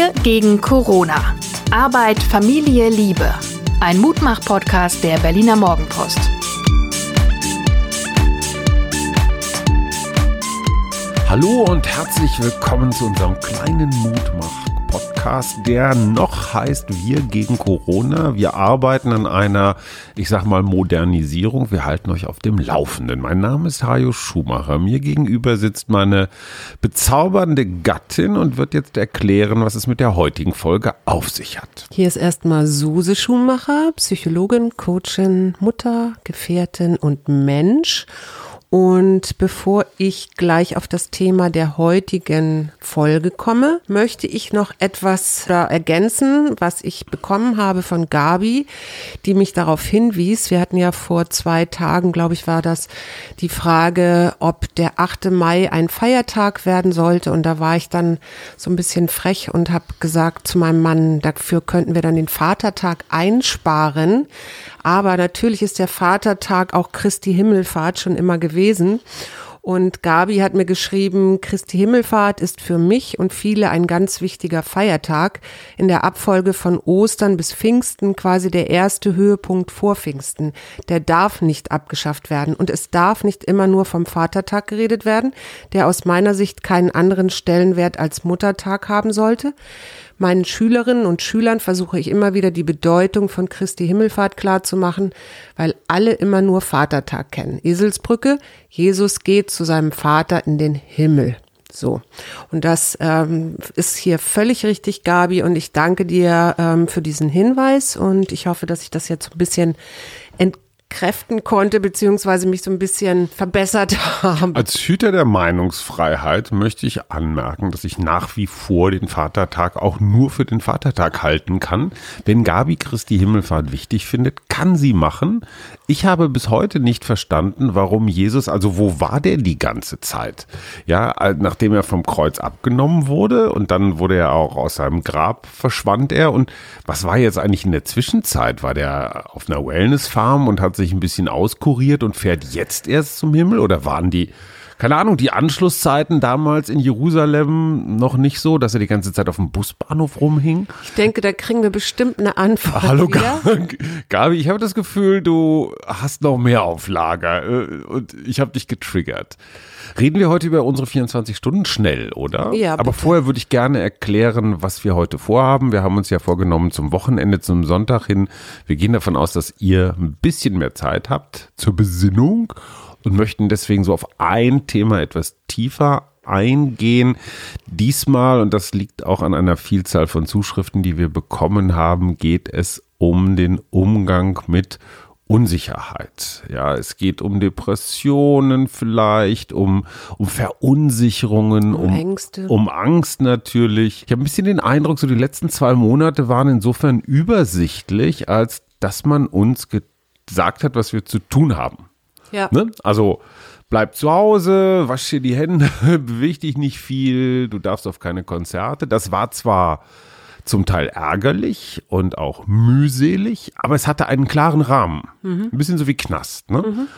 Wir gegen Corona. Arbeit, Familie, Liebe. Ein Mutmach-Podcast der Berliner Morgenpost. Hallo und herzlich willkommen zu unserem kleinen Mutmach Podcast, der noch heißt Wir gegen Corona. Wir arbeiten an einer, ich sag mal, Modernisierung. Wir halten euch auf dem Laufenden. Mein Name ist Hajo Schumacher. Mir gegenüber sitzt meine bezaubernde Gattin und wird jetzt erklären, was es mit der heutigen Folge auf sich hat. Hier ist erstmal Suse Schumacher, Psychologin, Coachin, Mutter, Gefährtin und Mensch. Und bevor ich gleich auf das Thema der heutigen Folge komme, möchte ich noch etwas ergänzen, was ich bekommen habe von Gabi, die mich darauf hinwies. Wir hatten ja vor zwei Tagen, glaube ich, war das die Frage, ob der 8. Mai ein Feiertag werden sollte. Und da war ich dann so ein bisschen frech und habe gesagt zu meinem Mann, dafür könnten wir dann den Vatertag einsparen. Aber natürlich ist der Vatertag auch Christi Himmelfahrt schon immer gewesen. Und Gabi hat mir geschrieben, Christi Himmelfahrt ist für mich und viele ein ganz wichtiger Feiertag. In der Abfolge von Ostern bis Pfingsten quasi der erste Höhepunkt vor Pfingsten. Der darf nicht abgeschafft werden. Und es darf nicht immer nur vom Vatertag geredet werden, der aus meiner Sicht keinen anderen Stellenwert als Muttertag haben sollte. Meinen Schülerinnen und Schülern versuche ich immer wieder die Bedeutung von Christi Himmelfahrt klarzumachen, weil alle immer nur Vatertag kennen. Eselsbrücke, Jesus geht zu seinem Vater in den Himmel. So. Und das ähm, ist hier völlig richtig, Gabi. Und ich danke dir ähm, für diesen Hinweis. Und ich hoffe, dass ich das jetzt ein bisschen entkräften konnte, beziehungsweise mich so ein bisschen verbessert habe. Als Hüter der Meinungsfreiheit möchte ich anmerken, dass ich nach wie vor den Vatertag auch nur für den Vatertag halten kann. Wenn Gabi Christi Himmelfahrt wichtig findet, kann sie machen. Ich habe bis heute nicht verstanden, warum Jesus, also wo war der die ganze Zeit? Ja, nachdem er vom Kreuz abgenommen wurde und dann wurde er auch aus seinem Grab verschwand er und was war jetzt eigentlich in der Zwischenzeit? War der auf einer Wellnessfarm und hat sich ein bisschen auskuriert und fährt jetzt erst zum Himmel? Oder waren die keine Ahnung, die Anschlusszeiten damals in Jerusalem noch nicht so, dass er die ganze Zeit auf dem Busbahnhof rumhing? Ich denke, da kriegen wir bestimmt eine Antwort. Hallo wieder. Gabi, ich habe das Gefühl, du hast noch mehr auf Lager äh, und ich habe dich getriggert. Reden wir heute über unsere 24 Stunden schnell, oder? Ja. Aber vorher würde ich gerne erklären, was wir heute vorhaben. Wir haben uns ja vorgenommen zum Wochenende, zum Sonntag hin. Wir gehen davon aus, dass ihr ein bisschen mehr Zeit habt zur Besinnung und möchten deswegen so auf ein Thema etwas tiefer eingehen. Diesmal, und das liegt auch an einer Vielzahl von Zuschriften, die wir bekommen haben, geht es um den Umgang mit Unsicherheit. Ja, es geht um Depressionen vielleicht, um, um Verunsicherungen, um, um Ängste. Um Angst natürlich. Ich habe ein bisschen den Eindruck, so die letzten zwei Monate waren insofern übersichtlich, als dass man uns gesagt hat, was wir zu tun haben. Ja. Ne? Also bleib zu Hause, wasch dir die Hände, beweg dich nicht viel, du darfst auf keine Konzerte. Das war zwar zum Teil ärgerlich und auch mühselig, aber es hatte einen klaren Rahmen. Mhm. Ein bisschen so wie Knast. Ne? Mhm.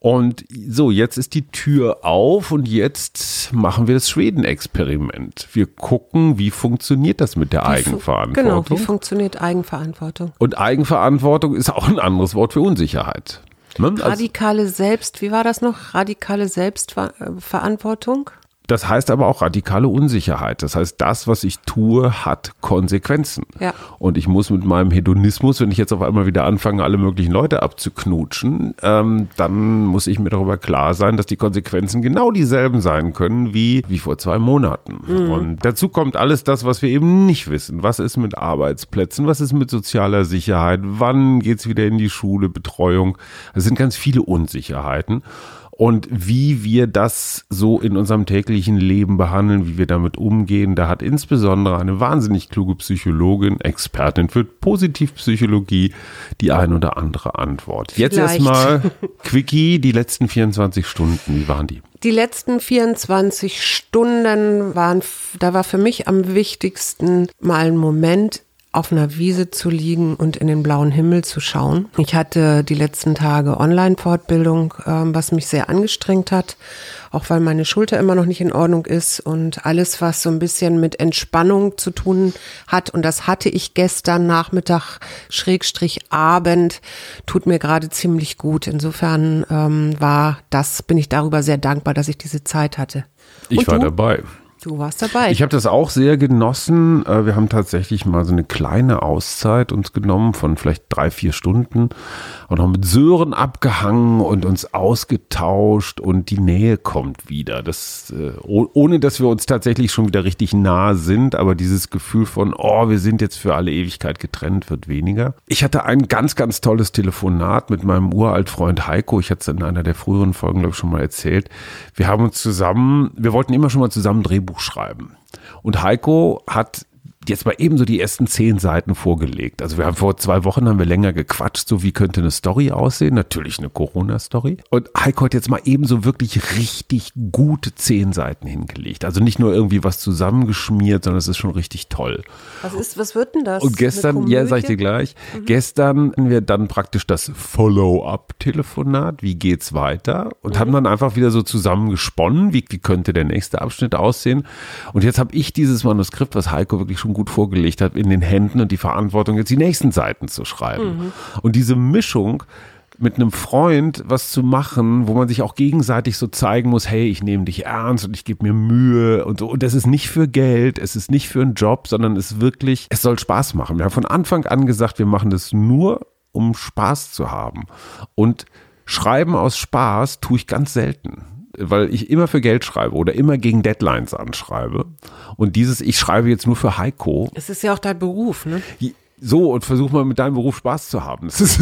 Und so, jetzt ist die Tür auf und jetzt machen wir das Schweden-Experiment. Wir gucken, wie funktioniert das mit der wie Eigenverantwortung. Genau, wie funktioniert Eigenverantwortung. Und Eigenverantwortung ist auch ein anderes Wort für Unsicherheit. Ne? Radikale Selbst, wie war das noch? Radikale Selbstverantwortung? Das heißt aber auch radikale Unsicherheit. Das heißt, das, was ich tue, hat Konsequenzen. Ja. Und ich muss mit meinem Hedonismus, wenn ich jetzt auf einmal wieder anfange, alle möglichen Leute abzuknutschen, ähm, dann muss ich mir darüber klar sein, dass die Konsequenzen genau dieselben sein können wie, wie vor zwei Monaten. Mhm. Und dazu kommt alles das, was wir eben nicht wissen. Was ist mit Arbeitsplätzen? Was ist mit sozialer Sicherheit? Wann geht's wieder in die Schule? Betreuung? Es sind ganz viele Unsicherheiten und wie wir das so in unserem täglichen Leben behandeln, wie wir damit umgehen. Da hat insbesondere eine wahnsinnig kluge Psychologin, Expertin für Positivpsychologie, die ein oder andere Antwort. Jetzt erstmal Quickie, die letzten 24 Stunden, wie waren die? Die letzten 24 Stunden waren, da war für mich am wichtigsten mal ein Moment auf einer Wiese zu liegen und in den blauen Himmel zu schauen. Ich hatte die letzten Tage Online-Fortbildung, ähm, was mich sehr angestrengt hat, auch weil meine Schulter immer noch nicht in Ordnung ist und alles, was so ein bisschen mit Entspannung zu tun hat. Und das hatte ich gestern Nachmittag, Schrägstrich Abend, tut mir gerade ziemlich gut. Insofern ähm, war das, bin ich darüber sehr dankbar, dass ich diese Zeit hatte. Ich Und war du? dabei. Du warst dabei. Ich habe das auch sehr genossen. Äh, Wir haben tatsächlich mal so eine kleine Auszeit uns genommen von vielleicht drei, vier Stunden und haben mit Sören abgehangen und uns ausgetauscht und die Nähe kommt wieder. Das, äh, oh- ohne dass wir uns tatsächlich schon wieder richtig nah sind, aber dieses Gefühl von, oh, wir sind jetzt für alle Ewigkeit getrennt, wird weniger. Ich hatte ein ganz, ganz tolles Telefonat mit meinem Uraltfreund Heiko. Ich hatte es in einer der früheren Folgen, glaube ich, schon mal erzählt. Wir haben uns zusammen, wir wollten immer schon mal zusammen ein Drehbuch schreiben. Und Heiko hat jetzt mal ebenso die ersten zehn Seiten vorgelegt. Also wir haben vor zwei Wochen haben wir länger gequatscht, so wie könnte eine Story aussehen. Natürlich eine Corona-Story. Und Heiko hat jetzt mal ebenso wirklich richtig gute zehn Seiten hingelegt. Also nicht nur irgendwie was zusammengeschmiert, sondern es ist schon richtig toll. was ist, was wird denn das? Und gestern, ja, sag ich dir gleich, gestern hatten wir dann praktisch das Follow-up-Telefonat, wie geht's weiter? Und haben dann einfach wieder so zusammengesponnen, wie, wie könnte der nächste Abschnitt aussehen? Und jetzt habe ich dieses Manuskript, was Heiko wirklich schon gut vorgelegt hat, in den Händen und die Verantwortung, jetzt die nächsten Seiten zu schreiben. Und diese Mischung, mit einem Freund was zu machen, wo man sich auch gegenseitig so zeigen muss, hey, ich nehme dich ernst und ich gebe mir Mühe und so. Und das ist nicht für Geld, es ist nicht für einen Job, sondern es ist wirklich, es soll Spaß machen. Wir haben von Anfang an gesagt, wir machen das nur, um Spaß zu haben. Und Schreiben aus Spaß tue ich ganz selten. Weil ich immer für Geld schreibe oder immer gegen Deadlines anschreibe. Und dieses, ich schreibe jetzt nur für Heiko, Es ist ja auch dein Beruf, ne? so und versuch mal mit deinem Beruf Spaß zu haben. Das ist,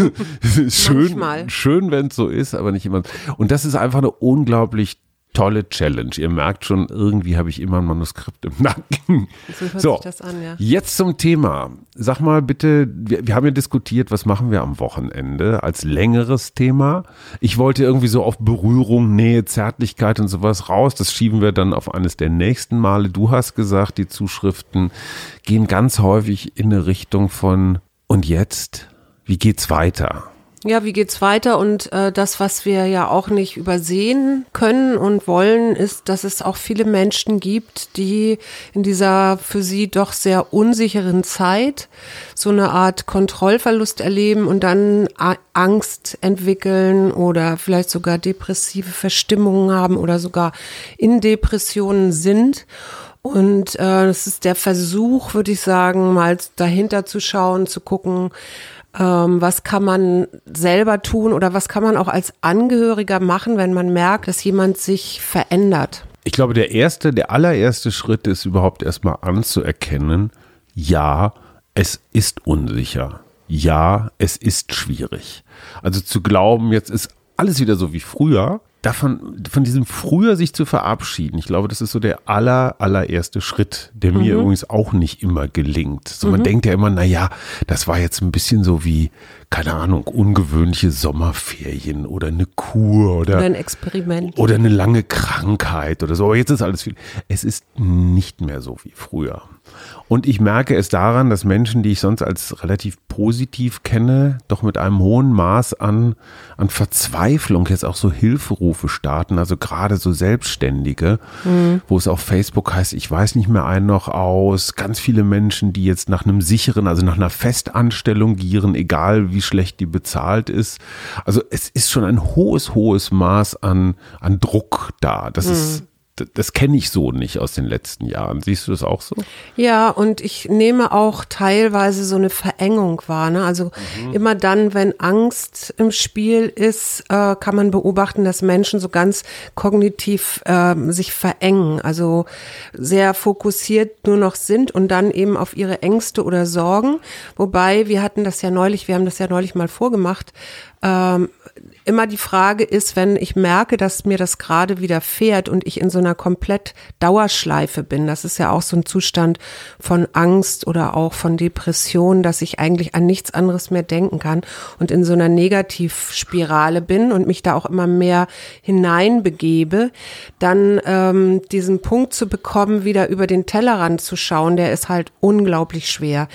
schön, Manchmal. schön, wenn es so ist, aber nicht immer. Und das ist einfach eine unglaublich tolle Challenge. Ihr merkt schon, irgendwie habe ich immer ein Manuskript im Nacken. So hört So, sich das an, ja. jetzt zum Thema. Sag mal bitte, wir, wir haben ja diskutiert, was machen wir am Wochenende als längeres Thema. Ich wollte irgendwie so auf Berührung, Nähe, Zärtlichkeit und sowas raus. Das schieben wir dann auf eines der nächsten Male. Du hast gesagt, die Zuschriften gehen ganz häufig in eine Richtung von und jetzt, wie geht's weiter? Ja, wie geht's weiter? Und äh, das, was wir ja auch nicht übersehen können und wollen, ist, dass es auch viele Menschen gibt, die in dieser für sie doch sehr unsicheren Zeit so eine Art Kontrollverlust erleben und dann Angst entwickeln oder vielleicht sogar depressive Verstimmungen haben oder sogar in Depressionen sind. Und äh, es ist der Versuch, würde ich sagen, mal dahinter zu schauen, zu gucken, ähm, was kann man selber tun oder was kann man auch als Angehöriger machen, wenn man merkt, dass jemand sich verändert. Ich glaube, der erste, der allererste Schritt ist überhaupt erstmal anzuerkennen, ja, es ist unsicher. Ja, es ist schwierig. Also zu glauben, jetzt ist alles wieder so wie früher, davon, von diesem früher sich zu verabschieden, ich glaube, das ist so der aller, allererste Schritt, der mir übrigens auch nicht immer gelingt. So, man denkt ja immer, na ja, das war jetzt ein bisschen so wie, keine Ahnung, ungewöhnliche Sommerferien oder eine Kur oder Oder ein Experiment. oder eine lange Krankheit oder so. Aber jetzt ist alles viel. Es ist nicht mehr so wie früher. Und ich merke es daran, dass Menschen, die ich sonst als relativ positiv kenne, doch mit einem hohen Maß an, an Verzweiflung jetzt auch so Hilferufe starten, also gerade so Selbstständige, wo es auf Facebook heißt, ich weiß nicht mehr einen noch aus, ganz viele Menschen, die jetzt nach einem sicheren, also nach einer Festanstellung gieren, egal wie schlecht die bezahlt ist. Also es ist schon ein hohes, hohes Maß an, an Druck da. Das ist, das, kenne ich so nicht aus den letzten Jahren. Siehst du das auch so? Ja, und ich nehme auch teilweise so eine Verengung wahr. Ne? Also immer dann, wenn Angst im Spiel ist, äh, kann man beobachten, dass Menschen so ganz kognitiv ähm, sich verengen, also sehr fokussiert nur noch sind und dann eben auf ihre Ängste oder Sorgen. Wobei, wir hatten das ja neulich, wir haben das ja neulich mal vorgemacht, ähm, immer die Frage ist, wenn ich merke, dass mir das gerade widerfährt und ich in so einer komplett Dauerschleife bin, das ist ja auch so ein Zustand von Angst oder auch von Depression, dass ich eigentlich an nichts anderes mehr denken kann und in so einer Negativspirale bin und mich da auch immer mehr hineinbegebe, dann ähm, diesen Punkt zu bekommen, wieder über den Tellerrand zu schauen, der ist halt unglaublich schwer.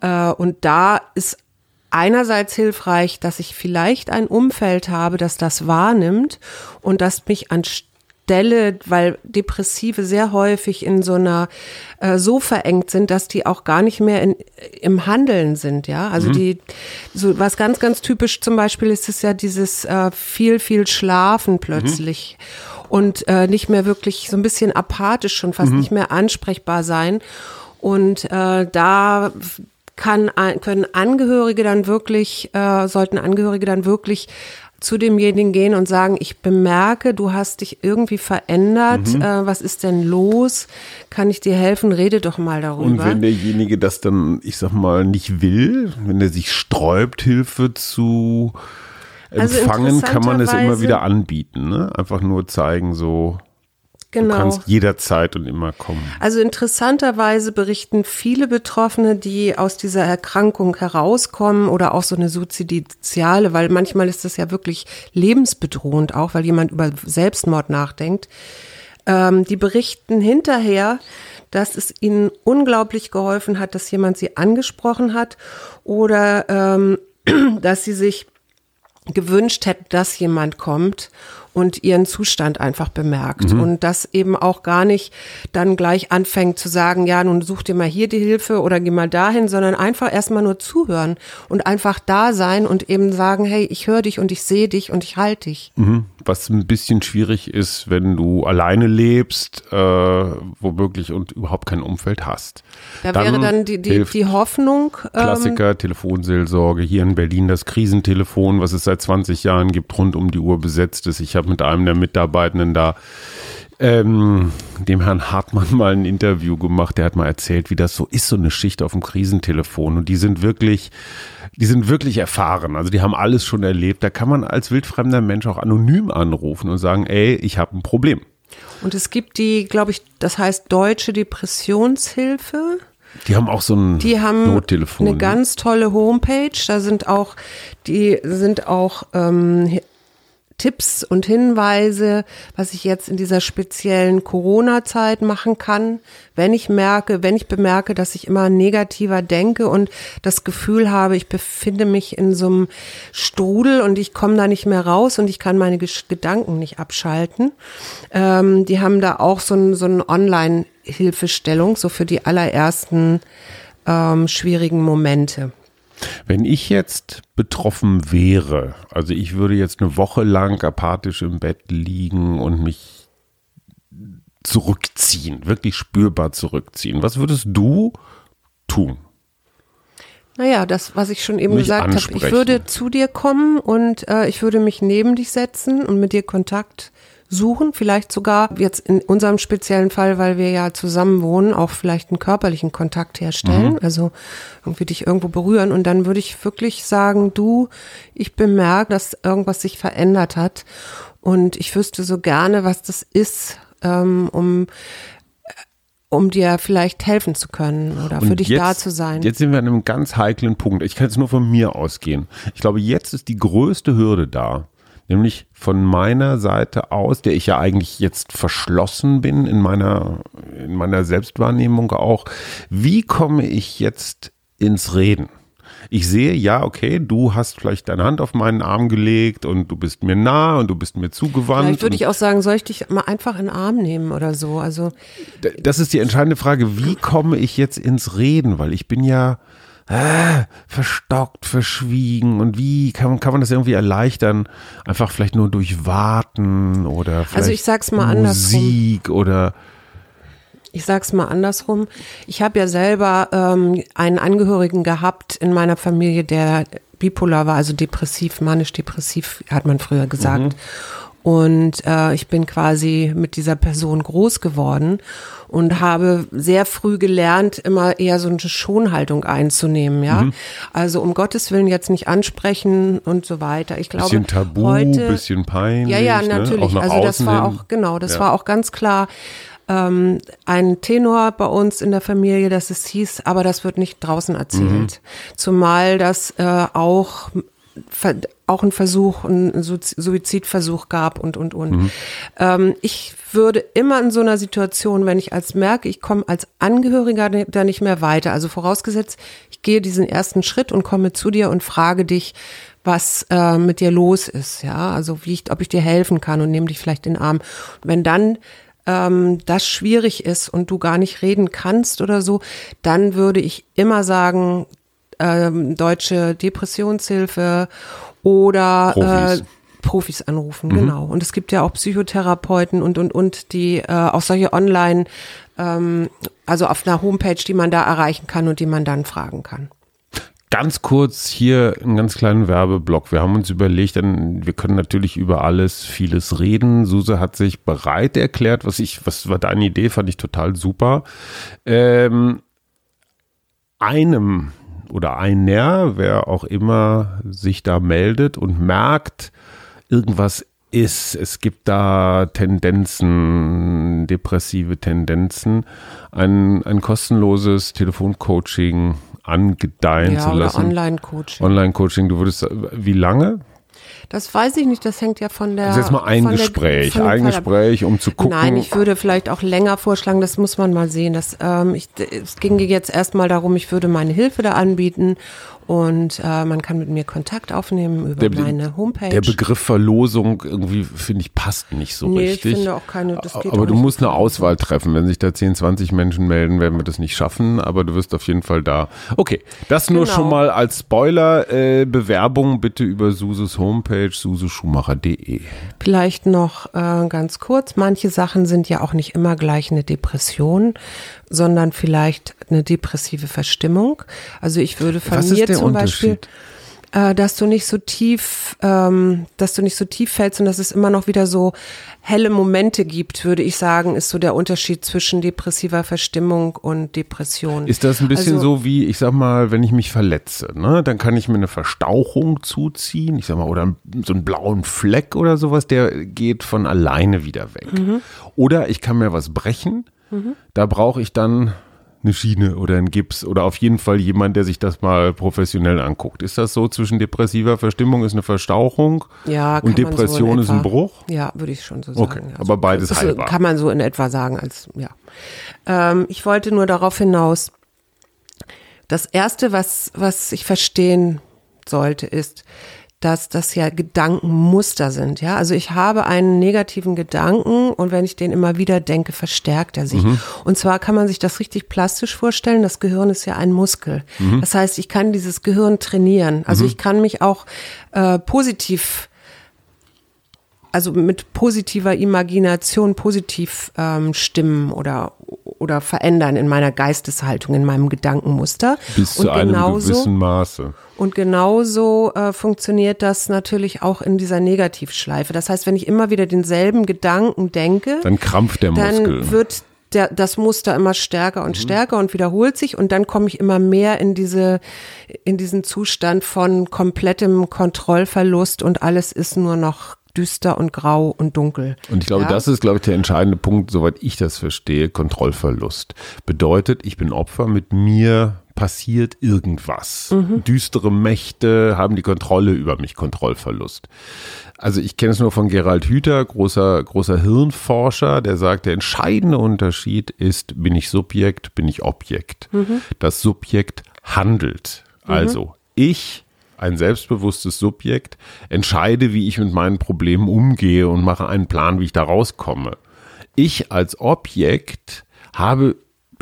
Äh, und da ist einerseits hilfreich, dass ich vielleicht ein Umfeld habe, das das wahrnimmt und das mich anstelle, weil Depressive sehr häufig in so einer äh, so verengt sind, dass die auch gar nicht mehr in, im Handeln sind, ja. Also mhm. die, so was ganz, ganz typisch zum Beispiel ist es ja dieses äh, viel, viel Schlafen plötzlich. Mhm. Und äh, nicht mehr wirklich so ein bisschen apathisch schon fast mhm. nicht mehr ansprechbar sein. Und äh, da kann, können Angehörige dann wirklich, äh, sollten Angehörige dann wirklich zu demjenigen gehen und sagen, ich bemerke, du hast dich irgendwie verändert, mhm. äh, was ist denn los? Kann ich dir helfen? Rede doch mal darüber. Und wenn derjenige das dann, ich sag mal, nicht will, wenn er sich sträubt, Hilfe zu also empfangen, also kann man es immer wieder anbieten. Ne? Einfach nur zeigen, so, Genau. Du kannst jederzeit und immer kommen. Also interessanterweise berichten viele Betroffene, die aus dieser Erkrankung herauskommen oder auch so eine Suizidiale, weil manchmal ist das ja wirklich lebensbedrohend auch, weil jemand über Selbstmord nachdenkt. Ähm, die berichten hinterher, dass es ihnen unglaublich geholfen hat, dass jemand sie angesprochen hat oder ähm, dass sie sich gewünscht hätten, dass jemand kommt und ihren Zustand einfach bemerkt mhm. und das eben auch gar nicht dann gleich anfängt zu sagen, ja, nun such dir mal hier die Hilfe oder geh mal dahin, sondern einfach erstmal nur zuhören und einfach da sein und eben sagen, hey, ich höre dich und ich sehe dich und ich halte dich. Mhm. Was ein bisschen schwierig ist, wenn du alleine lebst, äh, womöglich und überhaupt kein Umfeld hast. Da dann wäre dann die, die, die Hoffnung. Ähm, Klassiker, ähm, Telefonseelsorge, hier in Berlin das Krisentelefon, was es seit 20 Jahren gibt, rund um die Uhr besetzt ist. Ich habe mit einem der Mitarbeitenden da ähm, dem Herrn Hartmann mal ein Interview gemacht. Der hat mal erzählt, wie das so ist, so eine Schicht auf dem Krisentelefon. Und die sind wirklich, die sind wirklich erfahren. Also die haben alles schon erlebt. Da kann man als wildfremder Mensch auch anonym anrufen und sagen, ey, ich habe ein Problem. Und es gibt die, glaube ich, das heißt Deutsche Depressionshilfe. Die haben auch so ein die haben Nottelefon. Eine ganz tolle Homepage. Da sind auch, die sind auch ähm, Tipps und Hinweise, was ich jetzt in dieser speziellen Corona-Zeit machen kann, wenn ich merke, wenn ich bemerke, dass ich immer negativer denke und das Gefühl habe, ich befinde mich in so einem Strudel und ich komme da nicht mehr raus und ich kann meine Gedanken nicht abschalten. Ähm, die haben da auch so ein, so Online-Hilfestellung, so für die allerersten ähm, schwierigen Momente. Wenn ich jetzt betroffen wäre, also ich würde jetzt eine Woche lang apathisch im Bett liegen und mich zurückziehen, wirklich spürbar zurückziehen, was würdest du tun? Naja, das, was ich schon eben Mich gesagt habe, ich würde zu dir kommen und äh, ich würde mich neben dich setzen und mit dir Kontakt suchen, vielleicht sogar jetzt in unserem speziellen Fall, weil wir ja zusammen wohnen, auch vielleicht einen körperlichen Kontakt herstellen, mhm. also irgendwie dich irgendwo berühren und dann würde ich wirklich sagen, du, ich bemerke, dass irgendwas sich verändert hat und ich wüsste so gerne, was das ist, ähm, um um dir vielleicht helfen zu können oder und für dich jetzt, da zu sein. Jetzt sind wir an einem ganz heiklen Punkt. Ich kann jetzt nur von mir ausgehen. Ich glaube, jetzt ist die größte Hürde da nämlich von meiner Seite aus, der ich ja eigentlich jetzt verschlossen bin in meiner, in meiner Selbstwahrnehmung auch, wie komme ich jetzt ins Reden? Ich sehe, ja, okay, du hast vielleicht deine Hand auf meinen Arm gelegt und du bist mir nah und du bist mir zugewandt. Vielleicht würde ich auch sagen, soll ich dich mal einfach in den Arm nehmen oder so? Also das ist die entscheidende Frage. Wie komme ich jetzt ins Reden? Weil ich bin ja äh, verstockt, verschwiegen und wie kann, kann man das irgendwie erleichtern? Einfach vielleicht nur durch Warten oder vielleicht also ich sag's mal Musik andersrum. oder ich sag's mal andersrum. Ich habe ja selber ähm, einen Angehörigen gehabt in meiner Familie, der bipolar war, also depressiv, manisch-depressiv, hat man früher gesagt. Mhm. Und äh, ich bin quasi mit dieser Person groß geworden und habe sehr früh gelernt, immer eher so eine Schonhaltung einzunehmen, ja. Mhm. Also um Gottes Willen jetzt nicht ansprechen und so weiter. Ich glaube, bisschen Tabu, heute, bisschen peinlich. Ja, ja, ne? natürlich. Ne? Also das war auch genau, das ja. war auch ganz klar ähm, ein Tenor bei uns in der Familie, dass es hieß, aber das wird nicht draußen erzählt. Mhm. Zumal das äh, auch auch einen Versuch, einen Suizidversuch gab und, und, und. Mhm. Ähm, ich würde immer in so einer Situation, wenn ich als merke, ich komme als Angehöriger da nicht mehr weiter, also vorausgesetzt, ich gehe diesen ersten Schritt und komme zu dir und frage dich, was äh, mit dir los ist, ja, also wie ich, ob ich dir helfen kann und nehme dich vielleicht in den Arm. wenn dann ähm, das schwierig ist und du gar nicht reden kannst oder so, dann würde ich immer sagen, ähm, deutsche Depressionshilfe oder Profis. Äh, Profis anrufen, mhm. genau. Und es gibt ja auch Psychotherapeuten und und und, die äh, auch solche Online, ähm, also auf einer Homepage, die man da erreichen kann und die man dann fragen kann. Ganz kurz hier einen ganz kleinen Werbeblock. Wir haben uns überlegt, denn wir können natürlich über alles vieles reden. Suse hat sich bereit erklärt, was ich, was war deine Idee, fand ich total super. Ähm, einem oder einer, wer auch immer sich da meldet und merkt, irgendwas ist, es gibt da Tendenzen, depressive Tendenzen, ein, ein kostenloses Telefoncoaching angedeihen ja, zu lassen. Online-Coaching. Online-Coaching, du würdest, wie lange? Das weiß ich nicht, das hängt ja von der. Das ist jetzt mal ein Gespräch, der, ein Gespräch, um zu gucken. Nein, ich würde vielleicht auch länger vorschlagen, das muss man mal sehen. Das, ähm, ich, es ging jetzt erstmal darum, ich würde meine Hilfe da anbieten und äh, man kann mit mir Kontakt aufnehmen über der, meine Homepage. Der Begriff Verlosung irgendwie, finde ich, passt nicht so nee, richtig. Ich finde auch keine, das geht Aber du musst eine Auswahl treffen. Wenn sich da 10, 20 Menschen melden, werden wir das nicht schaffen, aber du wirst auf jeden Fall da. Okay, das nur genau. schon mal als Spoiler. Äh, Bewerbung bitte über Suses Homepage, suseschumacher.de. Vielleicht noch äh, ganz kurz. Manche Sachen sind ja auch nicht immer gleich eine Depression, sondern vielleicht eine depressive Verstimmung. Also ich würde von Was mir zum Beispiel, äh, dass du nicht so tief, ähm, dass du nicht so tief fällst und dass es immer noch wieder so helle Momente gibt, würde ich sagen, ist so der Unterschied zwischen depressiver Verstimmung und Depression. Ist das ein bisschen also, so wie, ich sag mal, wenn ich mich verletze, ne, dann kann ich mir eine Verstauchung zuziehen, ich sag mal, oder so einen blauen Fleck oder sowas, der geht von alleine wieder weg. Mhm. Oder ich kann mir was brechen, mhm. da brauche ich dann eine Schiene oder ein Gips oder auf jeden Fall jemand, der sich das mal professionell anguckt. Ist das so zwischen depressiver Verstimmung ist eine Verstauchung ja, und Depression so ist ein Bruch? Ja, würde ich schon so sagen. Okay, also, aber beides heilbar. Kann man so in etwa sagen als ja. Ähm, ich wollte nur darauf hinaus. Das erste, was was ich verstehen sollte, ist, dass das ja Gedankenmuster sind. Ja, also ich habe einen negativen Gedanken und wenn ich den immer wieder denke, verstärkt er sich. Mhm. Und zwar kann man sich das richtig plastisch vorstellen. Das Gehirn ist ja ein Muskel. Mhm. Das heißt, ich kann dieses Gehirn trainieren. Also mhm. ich kann mich auch äh, positiv also mit positiver Imagination positiv ähm, stimmen oder oder verändern in meiner Geisteshaltung, in meinem Gedankenmuster. Bis zu einem gewissen Maße. Und genauso äh, funktioniert das natürlich auch in dieser Negativschleife. Das heißt, wenn ich immer wieder denselben Gedanken denke, dann krampft der Muskel. Dann wird der, das Muster immer stärker und mhm. stärker und wiederholt sich und dann komme ich immer mehr in diese, in diesen Zustand von komplettem Kontrollverlust und alles ist nur noch düster und grau und dunkel. Und ich glaube, ja? das ist, glaube ich, der entscheidende Punkt, soweit ich das verstehe, Kontrollverlust. Bedeutet, ich bin Opfer, mit mir passiert irgendwas. Mhm. Düstere Mächte haben die Kontrolle über mich, Kontrollverlust. Also ich kenne es nur von Gerald Hüther, großer, großer Hirnforscher, der sagt, der entscheidende Unterschied ist, bin ich Subjekt, bin ich Objekt. Mhm. Das Subjekt handelt. Mhm. Also ich ein selbstbewusstes Subjekt, entscheide, wie ich mit meinen Problemen umgehe und mache einen Plan, wie ich da rauskomme. Ich als Objekt habe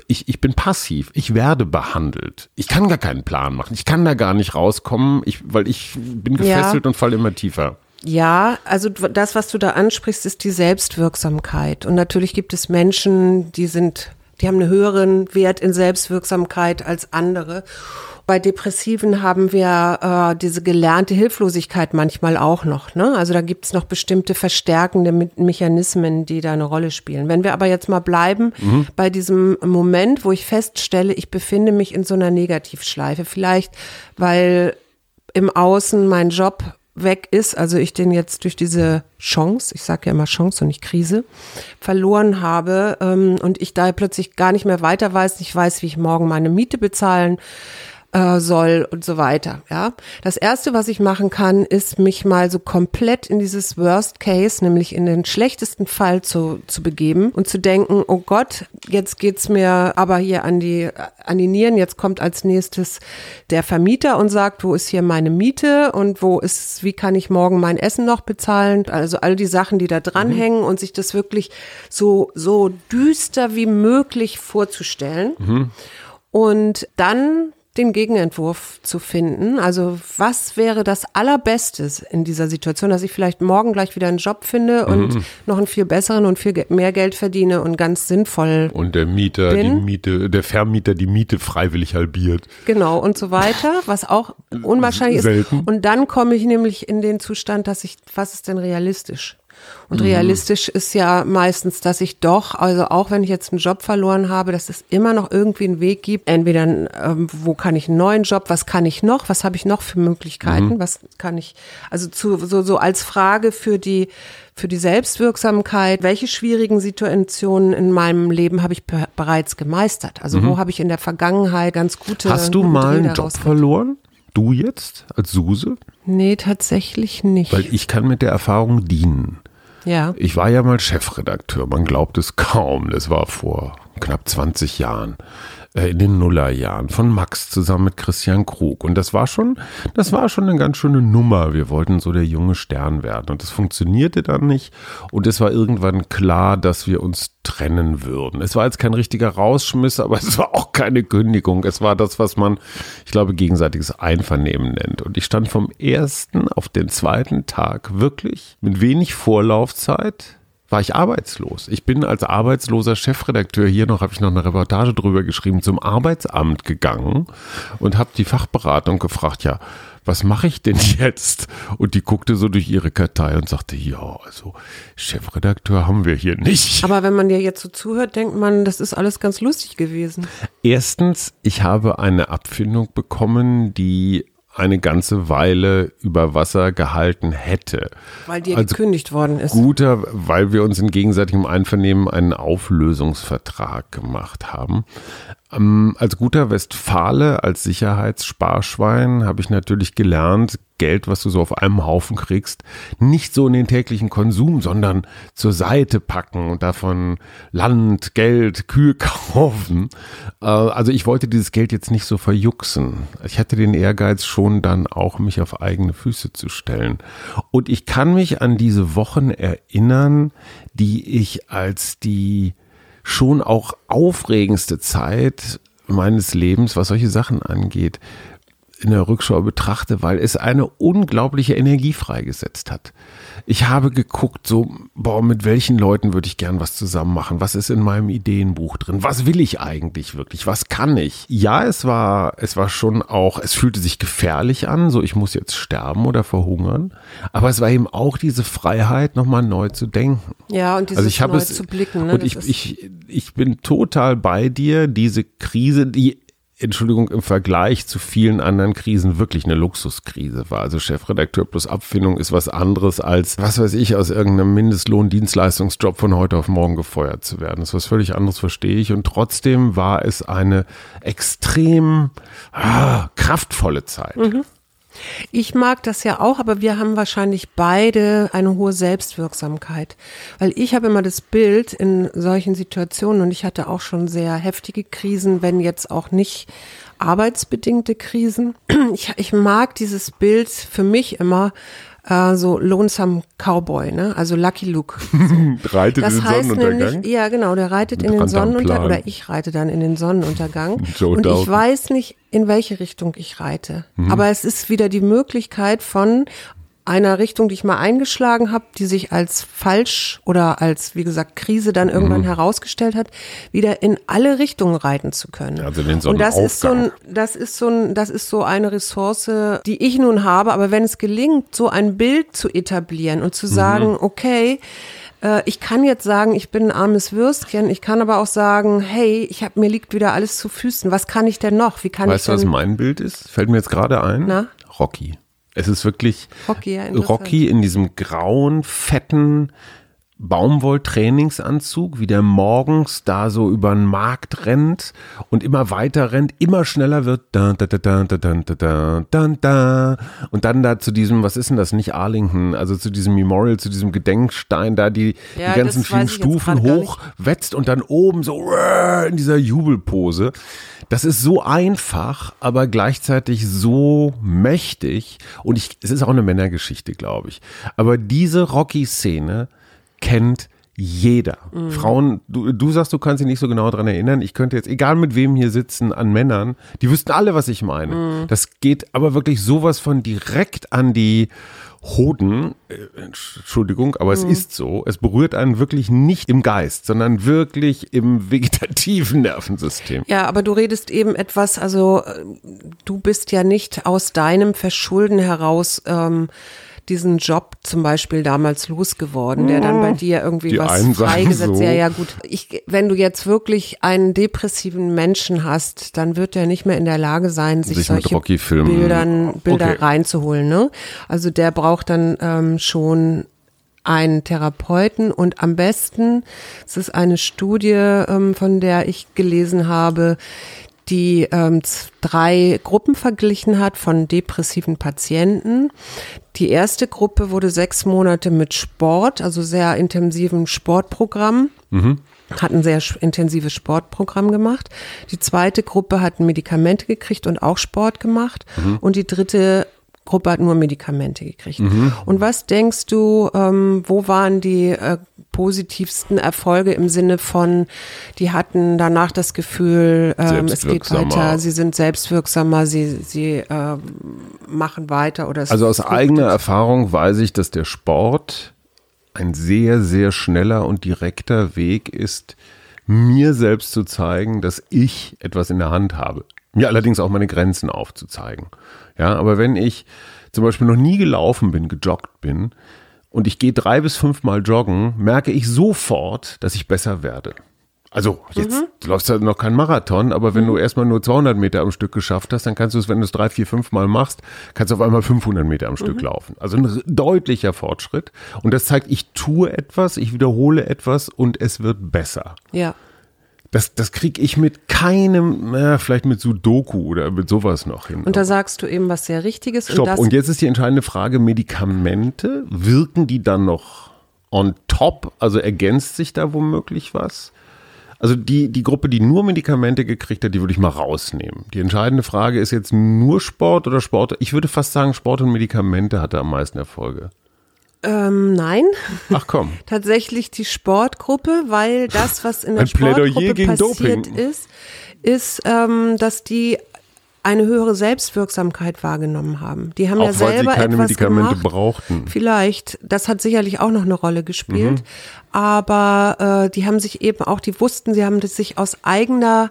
ich, ich bin passiv, ich werde behandelt. Ich kann gar keinen Plan machen. Ich kann da gar nicht rauskommen, ich, weil ich bin gefesselt ja. und falle immer tiefer. Ja, also das, was du da ansprichst, ist die Selbstwirksamkeit. Und natürlich gibt es Menschen, die sind, die haben einen höheren Wert in Selbstwirksamkeit als andere. Bei Depressiven haben wir äh, diese gelernte Hilflosigkeit manchmal auch noch. Ne? Also da gibt's noch bestimmte verstärkende Me Mechanismen, die da eine Rolle spielen. Wenn wir aber jetzt mal bleiben mhm. bei diesem Moment, wo ich feststelle, ich befinde mich in so einer Negativschleife, vielleicht weil im Außen mein Job weg ist, also ich den jetzt durch diese Chance, ich sage ja immer Chance und nicht Krise, verloren habe ähm, und ich da plötzlich gar nicht mehr weiter weiß, nicht weiß, wie ich morgen meine Miete bezahlen äh, soll und so weiter. Ja, das erste, was ich machen kann, ist mich mal so komplett in dieses Worst Case, nämlich in den schlechtesten Fall zu, zu begeben und zu denken, oh Gott, jetzt geht's mir aber hier an die an die Nieren. Jetzt kommt als nächstes der Vermieter und sagt, wo ist hier meine Miete und wo ist, wie kann ich morgen mein Essen noch bezahlen? Also all die Sachen, die da dranhängen mhm. und sich das wirklich so so düster wie möglich vorzustellen. Mhm. Und dann den Gegenentwurf zu finden. Also was wäre das Allerbeste in dieser Situation, dass ich vielleicht morgen gleich wieder einen Job finde und mhm. noch einen viel besseren und viel mehr Geld verdiene und ganz sinnvoll. Und der Mieter, bin. die Miete, der Vermieter die Miete freiwillig halbiert. Genau und so weiter, was auch unwahrscheinlich Selten. ist. Und dann komme ich nämlich in den Zustand, dass ich, was ist denn realistisch? Und mhm. realistisch ist ja meistens, dass ich doch, also auch wenn ich jetzt einen Job verloren habe, dass es immer noch irgendwie einen Weg gibt. Entweder, ähm, wo kann ich einen neuen Job, was kann ich noch, was habe ich noch für Möglichkeiten, mhm. was kann ich, also zu, so, so als Frage für die, für die Selbstwirksamkeit, welche schwierigen Situationen in meinem Leben habe ich bereits gemeistert? Also mhm. wo habe ich in der Vergangenheit ganz gute. Hast du mal einen Job verloren? Du jetzt als Suse? Nee, tatsächlich nicht. Weil ich kann mit der Erfahrung dienen. Ja. Ich war ja mal Chefredakteur, man glaubt es kaum. Das war vor knapp 20 Jahren in den Nullerjahren von Max zusammen mit Christian Krug. Und das war schon, das war schon eine ganz schöne Nummer. Wir wollten so der junge Stern werden. Und das funktionierte dann nicht. Und es war irgendwann klar, dass wir uns trennen würden. Es war jetzt kein richtiger Rausschmiss, aber es war auch keine Kündigung. Es war das, was man, ich glaube, gegenseitiges Einvernehmen nennt. Und ich stand vom ersten auf den zweiten Tag wirklich mit wenig Vorlaufzeit war ich arbeitslos. Ich bin als arbeitsloser Chefredakteur hier noch, habe ich noch eine Reportage drüber geschrieben, zum Arbeitsamt gegangen und habe die Fachberatung gefragt, ja, was mache ich denn jetzt? Und die guckte so durch ihre Kartei und sagte, ja, also Chefredakteur haben wir hier nicht. Aber wenn man dir jetzt so zuhört, denkt man, das ist alles ganz lustig gewesen. Erstens, ich habe eine Abfindung bekommen, die eine ganze Weile über Wasser gehalten hätte. Weil dir also gekündigt worden ist. Guter, weil wir uns in gegenseitigem Einvernehmen einen Auflösungsvertrag gemacht haben. Ähm, als guter Westfale, als Sicherheitssparschwein habe ich natürlich gelernt, Geld, was du so auf einem Haufen kriegst, nicht so in den täglichen Konsum, sondern zur Seite packen und davon Land, Geld, Kühe kaufen. Äh, also ich wollte dieses Geld jetzt nicht so verjuxen. Ich hatte den Ehrgeiz schon dann auch, mich auf eigene Füße zu stellen. Und ich kann mich an diese Wochen erinnern, die ich als die schon auch aufregendste Zeit meines Lebens, was solche Sachen angeht, in der Rückschau betrachte, weil es eine unglaubliche Energie freigesetzt hat. Ich habe geguckt, so, boah, mit welchen Leuten würde ich gern was zusammen machen? Was ist in meinem Ideenbuch drin? Was will ich eigentlich wirklich? Was kann ich? Ja, es war, es war schon auch, es fühlte sich gefährlich an, so ich muss jetzt sterben oder verhungern. Aber es war eben auch diese Freiheit, nochmal neu zu denken. Ja, und dieses also ich neu es, zu blicken. Ne? Und ich, ich, ich bin total bei dir, diese Krise, die Entschuldigung, im Vergleich zu vielen anderen Krisen wirklich eine Luxuskrise war. Also Chefredakteur plus Abfindung ist was anderes als, was weiß ich, aus irgendeinem Mindestlohn-Dienstleistungsjob von heute auf morgen gefeuert zu werden. Das ist was völlig anderes, verstehe ich. Und trotzdem war es eine extrem ah, kraftvolle Zeit. Mhm. Ich mag das ja auch, aber wir haben wahrscheinlich beide eine hohe Selbstwirksamkeit. Weil ich habe immer das Bild in solchen Situationen und ich hatte auch schon sehr heftige Krisen, wenn jetzt auch nicht arbeitsbedingte Krisen. Ich, ich mag dieses Bild für mich immer äh, so Lonesome Cowboy, ne? Also Lucky Luke. So. reitet das in den Sonnenuntergang? Nämlich, ja, genau, der reitet in den Sonnenuntergang oder ich reite dann in den Sonnenuntergang. Joe und ich weiß nicht, in welche Richtung ich reite. Mhm. Aber es ist wieder die Möglichkeit von einer Richtung, die ich mal eingeschlagen habe, die sich als falsch oder als, wie gesagt, Krise dann irgendwann mhm. herausgestellt hat, wieder in alle Richtungen reiten zu können. Also den Und das ist so ein, das ist so ein, das ist so eine Ressource, die ich nun habe. Aber wenn es gelingt, so ein Bild zu etablieren und zu sagen, mhm. okay, äh, ich kann jetzt sagen, ich bin ein armes Würstchen. Ich kann aber auch sagen, hey, ich hab, mir liegt wieder alles zu Füßen. Was kann ich denn noch? Wie kann weißt ich denn? Weißt du, was mein Bild ist? Fällt mir jetzt gerade ein. Na? Rocky. Es ist wirklich Rocky, ja, Rocky in diesem grauen, fetten Baumwoll-Trainingsanzug, wie der morgens da so über den Markt rennt und immer weiter rennt, immer schneller wird. Da, da, da, da, da, da, da, da, da. Und dann da zu diesem, was ist denn das, nicht Arlington, also zu diesem Memorial, zu diesem Gedenkstein, da die, Ja, die ganzen vielen Stufen grad gar hoch wetzt und dann oben so in dieser Jubelpose. Das ist so einfach, aber gleichzeitig so mächtig. Und ich, es ist auch eine Männergeschichte, glaube ich. Aber diese Rocky-Szene kennt jeder. Mhm. Frauen, du, du sagst, du kannst dich nicht so genau dran erinnern. Ich könnte jetzt, egal mit wem hier sitzen, an Männern, die wüssten alle, was ich meine. Mhm. Das geht aber wirklich sowas von direkt an die Hoden. Äh, Entschuldigung, aber es Mhm. ist so. Es berührt einen wirklich nicht im Geist, sondern wirklich im vegetativen Nervensystem. Ja, aber du redest eben etwas, also äh, du bist ja nicht aus deinem Verschulden heraus ähm, diesen Job zum Beispiel damals losgeworden, der dann bei dir irgendwie Die was freigesetzt. so. Ja, ja, gut. Ich, wenn du jetzt wirklich einen depressiven Menschen hast, dann wird er nicht mehr in der Lage sein, sich, Sich solche Bildern, Bilder Okay. reinzuholen. Ne? Also der braucht dann ähm, schon einen Therapeuten und am besten, es ist eine Studie, ähm, von der ich gelesen habe, die ähm, drei Gruppen verglichen hat von depressiven Patienten. Die erste Gruppe wurde sechs Monate mit Sport, also sehr intensiven Sportprogramm hat ein sehr intensives Sportprogramm gemacht. Die zweite Gruppe hat Medikamente gekriegt und auch Sport gemacht. Und die dritte Gruppe hat nur Medikamente gekriegt. Und was denkst du, ähm, wo waren die äh, positivsten Erfolge im Sinne von, die hatten danach das Gefühl, ähm, es geht weiter, sie sind selbstwirksamer, sie, sie ähm, machen weiter oder Also aus eigener Erfahrung weiß ich, dass der Sport ein sehr, sehr schneller und direkter Weg ist, mir selbst zu zeigen, dass ich etwas in der Hand habe. Mir allerdings auch meine Grenzen aufzuzeigen. Ja, aber wenn ich zum Beispiel noch nie gelaufen bin, gejoggt bin und ich gehe drei bis fünfmal joggen, merke ich sofort, dass ich besser werde. Also jetzt du läufst ja noch kein Marathon, aber wenn du erstmal nur 200 Meter am Stück geschafft hast, dann kannst du es, wenn du es drei, vier, fünf Mal machst, kannst du auf einmal 500 Meter am Stück laufen. Also ein deutlicher Fortschritt. Und das zeigt, ich tue etwas, ich wiederhole etwas und es wird besser. Ja. Das, das kriege ich mit keinem, na, vielleicht mit Sudoku oder mit sowas noch hin. Und da sagst du eben was sehr Richtiges. Stopp. Und das Und jetzt ist die entscheidende Frage, Medikamente, wirken die dann noch on top? Also ergänzt sich da womöglich was? Also die, die Gruppe, die nur Medikamente gekriegt hat, die würde ich mal rausnehmen. Die entscheidende Frage ist jetzt nur Sport oder Sport? Ich würde fast sagen, Sport und Medikamente hatte am meisten Erfolge. Ähm, nein. Ach komm. tatsächlich die Sportgruppe, weil das, was in der Ein Sportgruppe passiert Doping. ist, ist, ähm, dass die eine höhere Selbstwirksamkeit wahrgenommen haben. Die haben Auch ja selber keine etwas Medikamente gemacht. brauchten. Vielleicht, das hat sicherlich auch noch eine Rolle gespielt, Mhm. aber äh, die haben sich eben auch, die wussten, sie haben das sich aus eigener,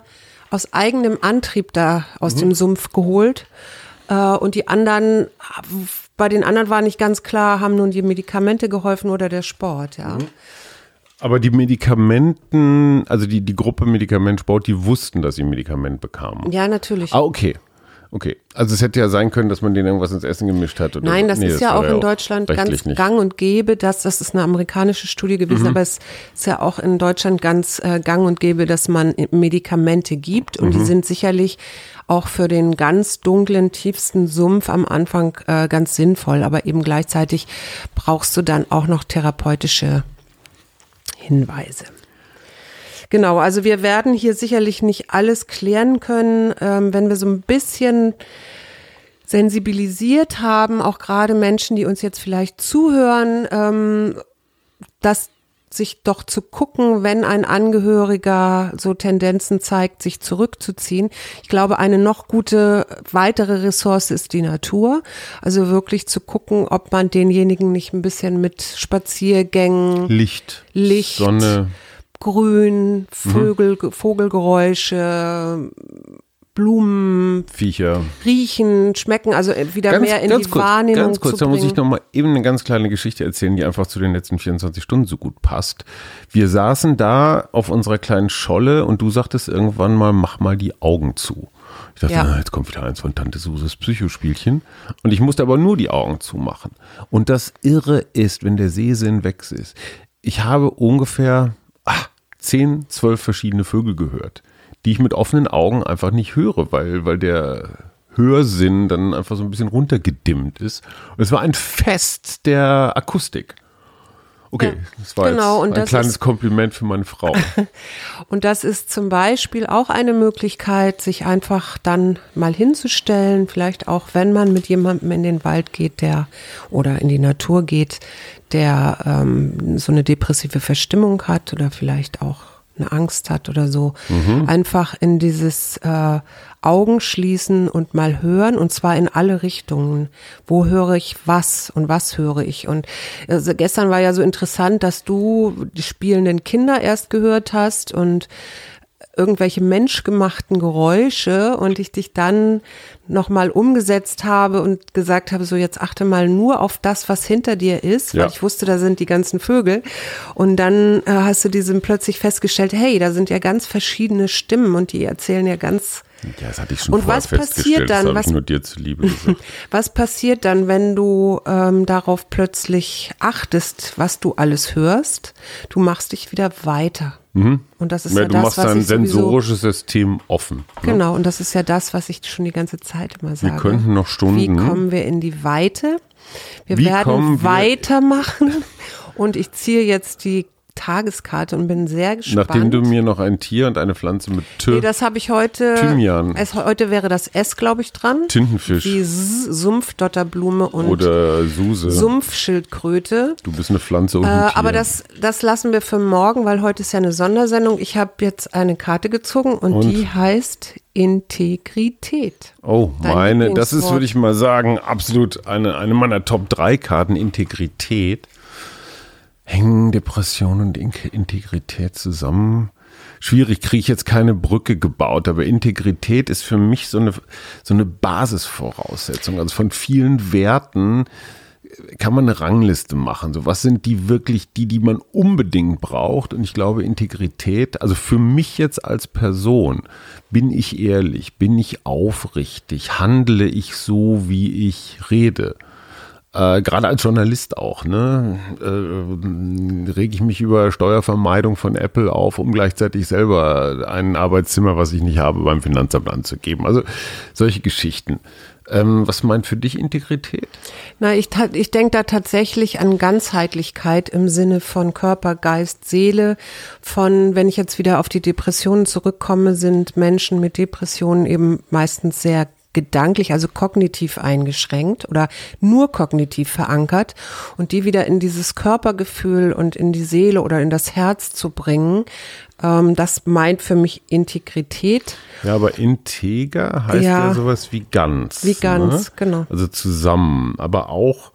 aus eigenem Antrieb da aus Mhm. dem Sumpf geholt. Äh, und die anderen, bei den anderen war nicht ganz klar, haben nun die Medikamente geholfen oder der Sport, ja. Mhm. Aber die Medikamenten, also die, die Gruppe Medikamentsport, die wussten, dass sie ein Medikament bekamen. Ja, natürlich. Ah, okay. Okay. Also es hätte ja sein können, dass man denen irgendwas ins Essen gemischt hat. Oder Nein, das Nee, ist ja war auch in Deutschland ganz rechtlich nicht. gang und gäbe, dass das ist eine amerikanische Studie gewesen, Mhm. aber es ist ja auch in Deutschland ganz äh, gang und gäbe, dass man Medikamente gibt und Mhm. die sind sicherlich auch für den ganz dunklen, tiefsten Sumpf am Anfang äh, ganz sinnvoll, aber eben gleichzeitig brauchst du dann auch noch therapeutische Hinweise. Genau, also wir werden hier sicherlich nicht alles klären können, ähm, wenn wir so ein bisschen sensibilisiert haben, auch gerade Menschen, die uns jetzt vielleicht zuhören, ähm, dass sich doch zu gucken, wenn ein Angehöriger so Tendenzen zeigt, sich zurückzuziehen. Ich glaube, eine noch gute weitere Ressource ist die Natur. Also wirklich zu gucken, ob man denjenigen nicht ein bisschen mit Spaziergängen, Licht, Licht, Sonne. Grün, Vögel, Vogelgeräusche, Blumen, Viecher. riechen, schmecken, also wieder mehr in die kurz, Wahrnehmung ganz kurz, da muss ich bringen. noch mal eben eine ganz kleine Geschichte erzählen, die einfach zu den letzten 24 Stunden so gut passt. Wir saßen da auf unserer kleinen Scholle und du sagtest irgendwann mal, mach mal die Augen zu. Ich dachte, Ja. na, jetzt kommt wieder eins von Tante Suses Psychospielchen. Und ich musste aber nur die Augen zumachen. Und das Irre ist, wenn der Sehsinn weg ist. ich habe ungefähr 10, 12 verschiedene Vögel gehört, die ich mit offenen Augen einfach nicht höre, weil, weil der Hörsinn dann einfach so ein bisschen runtergedimmt ist. Und es war ein Fest der Akustik. Okay, das war genau, jetzt ein kleines ist- Kompliment für meine Frau. Und das ist zum Beispiel auch eine Möglichkeit, sich einfach dann mal hinzustellen, vielleicht auch wenn man mit jemandem in den Wald geht, der oder in die Natur geht, der ähm, so eine depressive Verstimmung hat oder vielleicht auch eine Angst hat oder so, einfach in dieses äh, Augen schließen und mal hören und zwar in alle Richtungen. Wo höre ich was und was höre ich? Und also gestern war ja so interessant, dass du die spielenden Kinder erst gehört hast und irgendwelche menschgemachten Geräusche und ich dich dann nochmal umgesetzt habe und gesagt habe, so jetzt achte mal nur auf das, was hinter dir ist, Ja. weil ich wusste, da sind die ganzen Vögel. Und dann äh, hast du diesem plötzlich festgestellt, hey, da sind ja ganz verschiedene Stimmen und die erzählen ja ganz Ja, das hatte ich schon Und was passiert dann? Das Was- ich nur dir zuliebe gesagt. Was passiert dann, wenn du ähm, darauf plötzlich achtest, was du alles hörst? Du machst dich wieder weiter. Und das ist ja, Ja, du das, machst was dein sensorisches System offen. ne? Genau, und das ist ja das, was ich schon die ganze Zeit immer sage. könnten noch Stunden- Wie kommen wir in die Weite? Wir Wie werden kommen wir- weitermachen. Und ich ziehe jetzt die Tageskarte und bin sehr gespannt. Nachdem du mir noch ein Tier und eine Pflanze mit T Nee, das habe ich heute. Thymian. Es, heute wäre das S, glaube ich, dran. Tintenfisch Die S Sumpfdotterblume und oder Suse. Sumpfschildkröte. Du bist eine Pflanze und Äh, ein Tier. aber das, das lassen wir für morgen, weil heute ist ja eine Sondersendung. Ich habe jetzt eine Karte gezogen und, Und? die heißt Integrität. Oh, Dein meine, das ist, würde ich mal sagen, absolut eine, eine meiner Top 3 Karten, Integrität. Hängen Depression und In Integrität zusammen? Schwierig, kriege ich jetzt keine Brücke gebaut, aber Integrität ist für mich so eine, so eine Basisvoraussetzung. Also von vielen Werten kann man eine Rangliste machen. So, was sind die wirklich, die, die man unbedingt braucht? Und ich glaube, Integrität, also für mich jetzt als Person, bin ich ehrlich, bin ich aufrichtig, handle ich so, wie ich rede? Äh, Gerade als Journalist auch, ne? Äh, rege ich mich über Steuervermeidung von Apple auf, um gleichzeitig selber ein Arbeitszimmer, was ich nicht habe, beim Finanzamt anzugeben. Also solche Geschichten. Ähm, was meint für dich Integrität? Na, ich, ich denke da tatsächlich an Ganzheitlichkeit im Sinne von Körper, Geist, Seele. Von, wenn ich jetzt wieder auf die Depressionen zurückkomme, sind Menschen mit Depressionen eben meistens sehr gedanklich, also kognitiv eingeschränkt oder nur kognitiv verankert und die wieder in dieses Körpergefühl und in die Seele oder in das Herz zu bringen, ähm, das meint für mich Integrität. Ja, aber integer heißt ja, Ja. sowas wie ganz. Wie ganz, ne? genau. Also zusammen, aber auch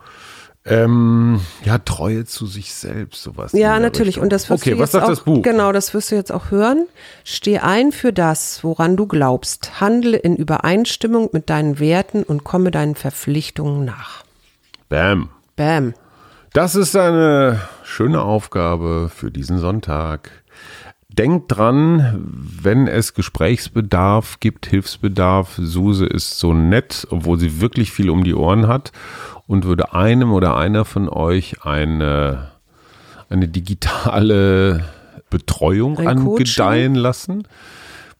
ähm, ja Treue zu sich selbst, sowas. Ja, natürlich. Richtung. Und das wirst okay, du was jetzt sagt auch, das Buch? Genau, das wirst du jetzt auch hören. Steh ein für das, woran du glaubst. Handle in Übereinstimmung mit deinen Werten und komme deinen Verpflichtungen nach. Bam. Bam. Das ist eine schöne Aufgabe für diesen Sonntag. Denkt dran, wenn es Gesprächsbedarf gibt, Hilfsbedarf, Suse ist so nett, obwohl sie wirklich viel um die Ohren hat und würde einem oder einer von euch eine, eine digitale Betreuung Ein angedeihen lassen.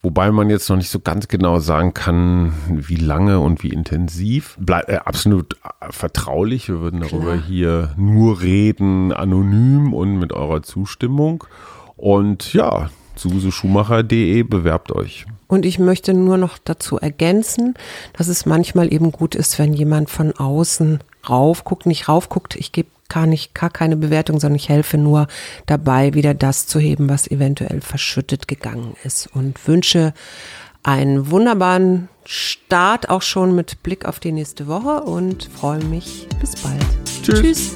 Wobei man jetzt noch nicht so ganz genau sagen kann, wie lange und wie intensiv. Bleib, äh, absolut äh, vertraulich. Wir würden darüber hier nur reden, anonym und mit eurer Zustimmung. Und ja, suseschumacher.de bewerbt euch. Und ich möchte nur noch dazu ergänzen, dass es manchmal eben gut ist, wenn jemand von außen raufguckt, nicht raufguckt, ich gebe gar nicht, gar keine Bewertung, sondern ich helfe nur dabei, wieder das zu heben, was eventuell verschüttet gegangen ist. Und wünsche einen wunderbaren Start auch schon mit Blick auf die nächste Woche und freue mich. Bis bald. Tschüss.